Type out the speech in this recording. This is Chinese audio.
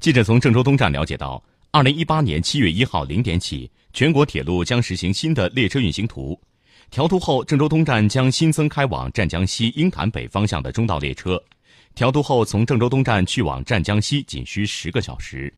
记者从郑州东站了解到，二零一八年七月一号零点起，全国铁路将实行新的列车运行图。调图后，郑州东站将新增开往湛江西、鹰潭北方向的中道列车。调图后，从郑州东站去往湛江西仅需十个小时。